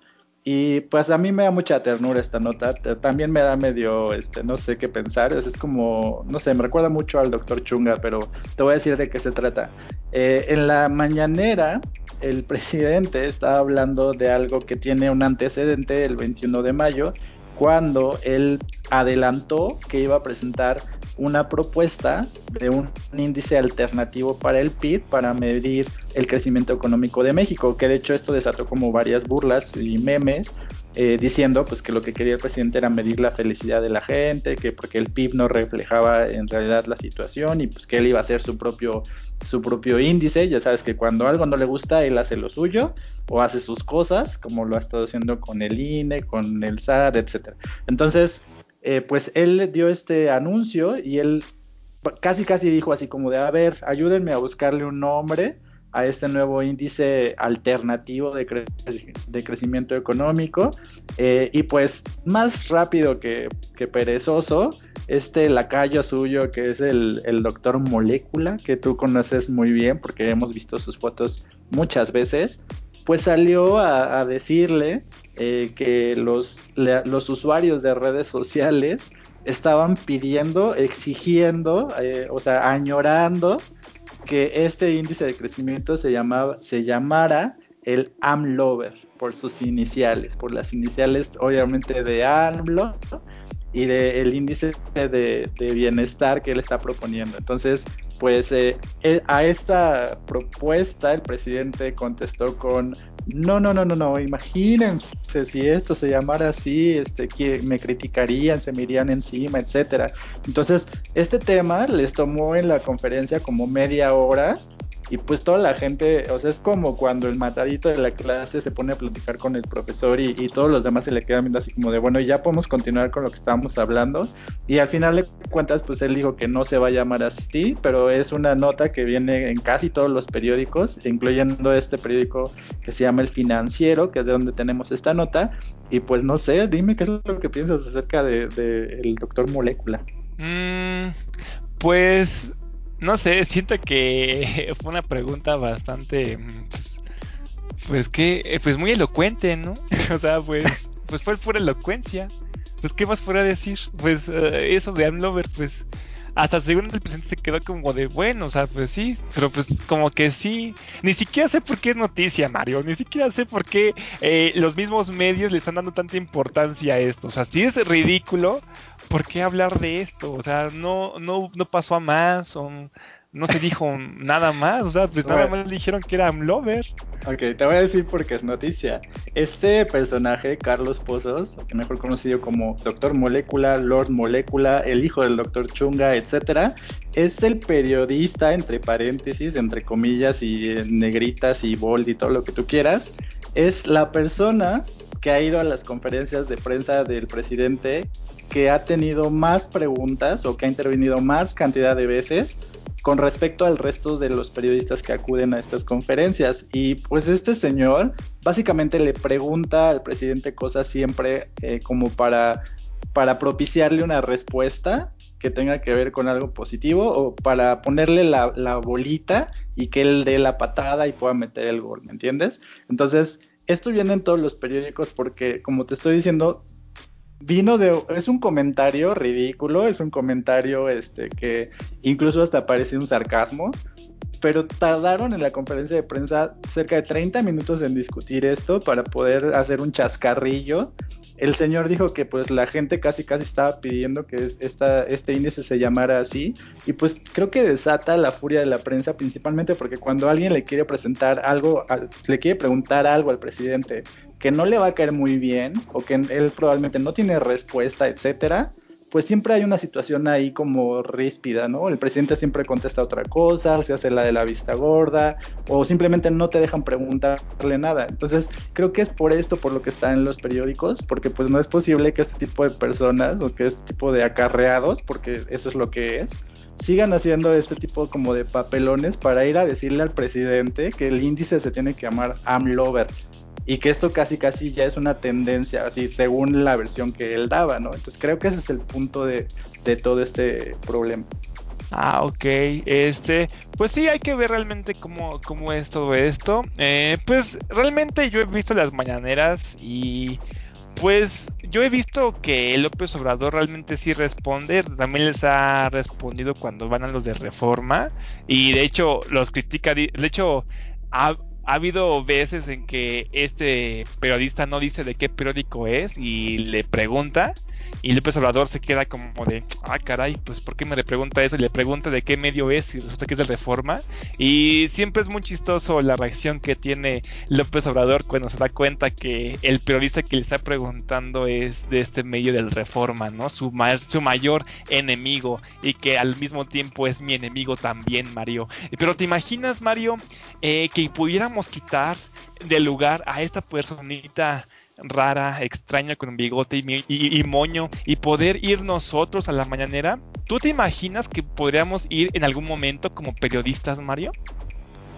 y pues a mí me da mucha ternura esta nota, también me da medio, este, no sé qué pensar, es, como, no sé, me recuerda mucho al doctor Chunga, pero te voy a decir de qué se trata. Eh, en la mañanera, el presidente estaba hablando de algo que tiene un antecedente el 21 de mayo, cuando él adelantó que iba a presentar una propuesta de un índice alternativo para el PIB para medir el crecimiento económico de México, que de hecho esto desató como varias burlas y memes eh, diciendo pues que lo que quería el presidente era medir la felicidad de la gente, que porque el PIB no reflejaba en realidad la situación y pues que él iba a hacer su propio su propio índice, ya sabes que cuando algo no le gusta él hace lo suyo o hace sus cosas, como lo ha estado haciendo con el INE, con el SAT, etcétera. Entonces, eh, pues él dio este anuncio y él casi casi dijo así como de, a ver, ayúdenme a buscarle un nombre a este nuevo índice alternativo de, crecimiento económico. Eh, y pues más rápido que, perezoso, este lacayo suyo que es el, el doctor Molécula, que tú conoces muy bien porque hemos visto sus fotos muchas veces, pues salió a, decirle eh, que los, los usuarios de redes sociales estaban pidiendo, exigiendo, eh, o sea, añorando que este índice de crecimiento se, llamaba, se llamara el AMLOVER por sus iniciales, por las iniciales obviamente de AMLO y del índice de, bienestar que él está proponiendo. Entonces, pues eh, eh, a esta propuesta el presidente contestó con no, no, no, no, no, imagínense si esto se llamara así, este, que me criticarían, se me irían encima, etcétera. Entonces, este tema les tomó en la conferencia como media hora y pues toda la gente, o sea, es como cuando el matadito de la clase se pone a platicar con el profesor y, todos los demás se le quedan viendo así como de, bueno, ya podemos continuar con lo que estábamos hablando. Y al final de cuentas, pues él dijo que no se va a llamar así, pero es una nota que viene en casi todos los periódicos, incluyendo este periódico que se llama El Financiero, que es de donde tenemos esta nota. Y pues no sé, dime qué es lo que piensas acerca del de, doctor Molécula. Mm, pues no sé, siento que fue una pregunta bastante, pues, pues que, eh, pues muy elocuente, ¿no? o sea, pues, pues fue pura elocuencia. Pues, ¿qué más podría decir? Pues, eh, eso de Amlover, pues, hasta según el presidente se quedó como de bueno, o sea, pues sí, pero pues como que sí, ni siquiera sé por qué es noticia, Mario, ni siquiera sé por qué eh, los mismos medios le están dando tanta importancia a esto, o sea, si es ridículo, ¿por qué hablar de esto? O sea, no, no, no pasó a más, o no se dijo nada más, o sea, pues nada más dijeron que era Lover. Ok, te voy a decir porque es noticia. Este personaje, Carlos Pozos, mejor conocido como Doctor Molécula, Lord Molécula, el hijo del Doctor Chunga, etcétera, es el periodista, entre paréntesis, entre comillas y negritas y bold y todo lo que tú quieras, es la persona que ha ido a las conferencias de prensa del presidente que ha tenido más preguntas o que ha intervenido más cantidad de veces con respecto al resto de los periodistas que acuden a estas conferencias. Y pues este señor básicamente le pregunta al presidente cosas siempre eh, como para, para propiciarle una respuesta que tenga que ver con algo positivo o para ponerle la, la bolita y que él dé la patada y pueda meter el gol, ¿me entiendes? Entonces, esto viene en todos los periódicos porque, como te estoy diciendo, vino de es un comentario ridículo, es un comentario este que incluso hasta parece un sarcasmo, pero tardaron en la conferencia de prensa cerca de 30 minutos en discutir esto para poder hacer un chascarrillo. El señor dijo que pues la gente casi casi estaba pidiendo que esta, este índice se llamara así y pues creo que desata la furia de la prensa principalmente porque cuando alguien le quiere presentar algo, le quiere preguntar algo al presidente que no le va a caer muy bien o que él probablemente no tiene respuesta, etcétera, pues siempre hay una situación ahí como ríspida, ¿no? El presidente siempre contesta otra cosa, se hace la de la vista gorda, o simplemente no te dejan preguntarle nada. Entonces, creo que es por esto, por lo que está en los periódicos, porque pues no es posible que este tipo de personas o que este tipo de acarreados, porque eso es lo que es, sigan haciendo este tipo como de papelones para ir a decirle al presidente que el índice se tiene que llamar AMLOVER y que esto casi casi ya es una tendencia, así según la versión que él daba, ¿no? Entonces creo que ese es el punto de, todo este problema. Ah, ok. Este, pues sí, hay que ver realmente cómo, cómo es todo esto. Eh, pues realmente yo he visto las mañaneras y pues yo he visto que López Obrador realmente sí responde, también les ha respondido cuando van a los de reforma y de hecho los critica, de hecho ha, ha habido veces en que este periodista no dice de qué periódico es y le pregunta y López Obrador se queda como de, ah, caray, pues ¿por qué me le pregunta eso? Y le pregunta de qué medio es y resulta que es de Reforma. Y siempre es muy chistoso la reacción que tiene López Obrador cuando se da cuenta que el periodista que le está preguntando es de este medio del Reforma, ¿no? Su, su mayor enemigo y que al mismo tiempo es mi enemigo también, Mario. Pero ¿te imaginas, Mario, eh, que pudiéramos quitar del lugar a esta personita rara, extraña con un bigote y, moño y poder ir nosotros a la mañanera. ¿Tú te imaginas que podríamos ir en algún momento como periodistas, Mario?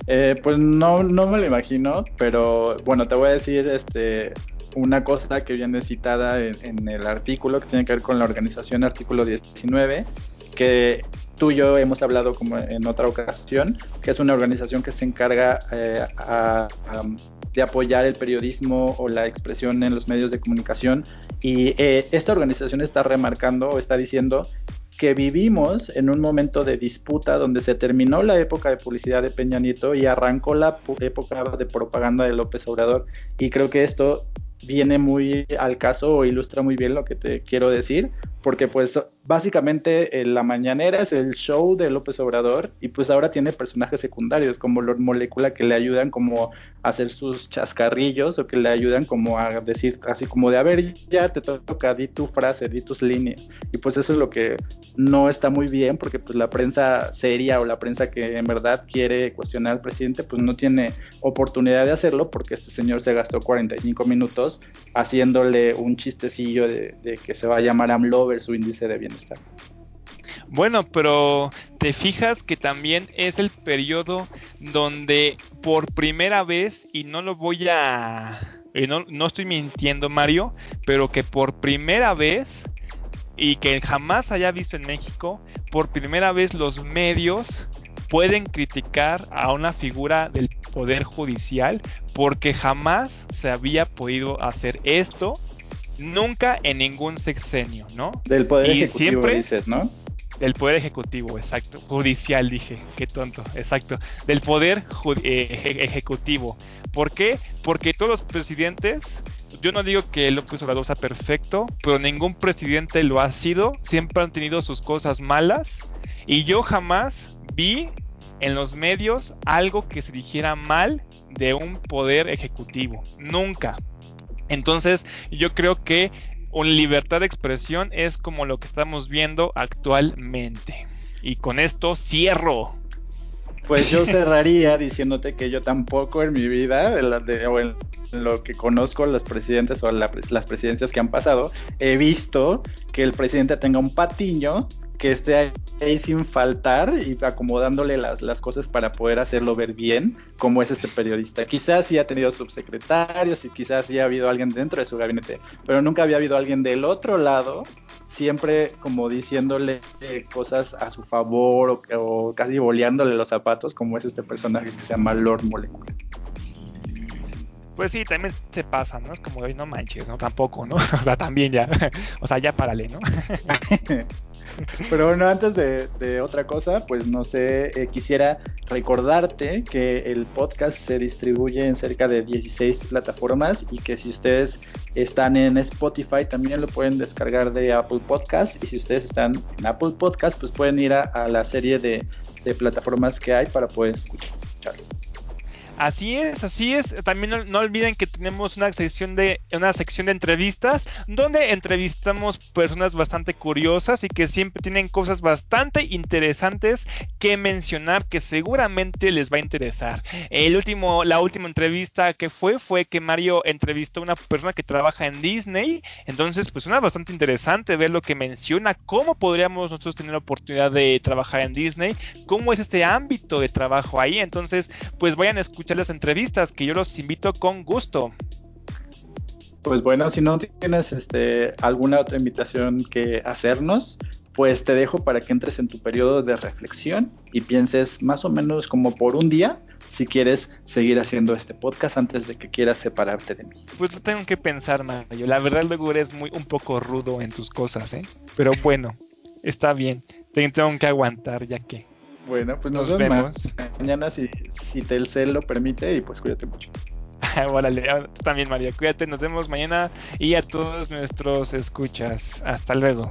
Eh, pues no, no me lo imagino, pero bueno, te voy a decir este, una cosa que viene citada en, el artículo que tiene que ver con la organización artículo 19, que tú y yo hemos hablado como en otra ocasión, que es una organización que se encarga eh, a de apoyar el periodismo o la expresión en los medios de comunicación. Y eh, esta organización está remarcando o está diciendo que vivimos en un momento de disputa donde se terminó la época de publicidad de Peña Nieto y arrancó la época de propaganda de López Obrador. Y creo que esto viene muy al caso o ilustra muy bien lo que te quiero decir, porque pues básicamente eh, la mañanera es el show de López Obrador y pues ahora tiene personajes secundarios como Lord Molecula que le ayudan como a hacer sus chascarrillos o que le ayudan como a decir así como de a ver ya te toca, di tu frase, di tus líneas y pues eso es lo que no está muy bien porque pues la prensa seria o la prensa que en verdad quiere cuestionar al presidente pues no tiene oportunidad de hacerlo porque este señor se gastó 45 minutos haciéndole un chistecillo de, que se va a llamar AMLOVER su índice de bienestar. Bueno, pero te fijas que también es el periodo donde por primera vez, y no lo voy a... No, no estoy mintiendo Mario, pero que por primera vez y que jamás haya visto en México, por primera vez los medios pueden criticar a una figura del poder judicial porque jamás se había podido hacer esto nunca en ningún sexenio, ¿no? Del poder ejecutivo siempre, dices, ¿no? Del poder ejecutivo, exacto. Judicial, dije, qué tonto, exacto. Del poder eh, ejecutivo. ¿Por qué? Porque todos los presidentes, yo no digo que López Obrador sea perfecto, pero ningún presidente lo ha sido. Siempre han tenido sus cosas malas. Y yo jamás vi en los medios algo que se dijera mal de un poder ejecutivo. Nunca. Entonces, yo creo que una libertad de expresión es como lo que estamos viendo actualmente. Y con esto cierro. Pues yo cerraría diciéndote que yo tampoco en mi vida, o en lo que conozco los presidentes o las presidencias que han pasado, he visto que el presidente tenga un patiño que esté ahí sin faltar y acomodándole las, las cosas para poder hacerlo ver bien, como es este periodista. Quizás sí ha tenido subsecretarios y quizás sí ha habido alguien dentro de su gabinete, pero nunca había habido alguien del otro lado, siempre como diciéndole cosas a su favor o, casi boleándole los zapatos, como es este personaje que se llama Lord Molecula. Pues sí, también se pasa, ¿no? Es como, de no manches, ¿no? Tampoco, ¿no? O sea, también ya, o sea, ya párale, ¿no? Pero bueno, antes de, otra cosa, pues no sé, eh, quisiera recordarte que el podcast se distribuye en cerca de 16 plataformas y que si ustedes están en Spotify también lo pueden descargar de Apple Podcast y si ustedes están en Apple Podcast pues pueden ir a, la serie de, de plataformas que hay para poder escucharlo. Así es, así es. También no, olviden que tenemos una sección de una sección de entrevistas donde entrevistamos personas bastante curiosas y que siempre tienen cosas bastante interesantes que mencionar que seguramente les va a interesar. El último, la última entrevista que fue fue que Mario entrevistó a una persona que trabaja en Disney. Entonces, pues una bastante interesante ver lo que menciona, cómo podríamos nosotros tener la oportunidad de trabajar en Disney, cómo es este ámbito de trabajo ahí. Entonces, pues vayan a escuchar las entrevistas, que yo los invito con gusto. Pues bueno, si no tienes este, alguna otra invitación que hacernos, pues te dejo para que entres en tu periodo de reflexión y pienses más o menos como por un día si quieres seguir haciendo este podcast antes de que quieras separarte de mí. Pues lo tengo que pensar, Mario. La verdad luego eres muy un poco rudo en tus cosas, ¿eh? Pero bueno, está bien. Tengo que aguantar ya que. Bueno, pues nos, vemos. mañana si, si Telcel lo permite y pues cuídate mucho. Órale, ah, también María, cuídate, nos vemos mañana y a todos nuestros escuchas. Hasta luego.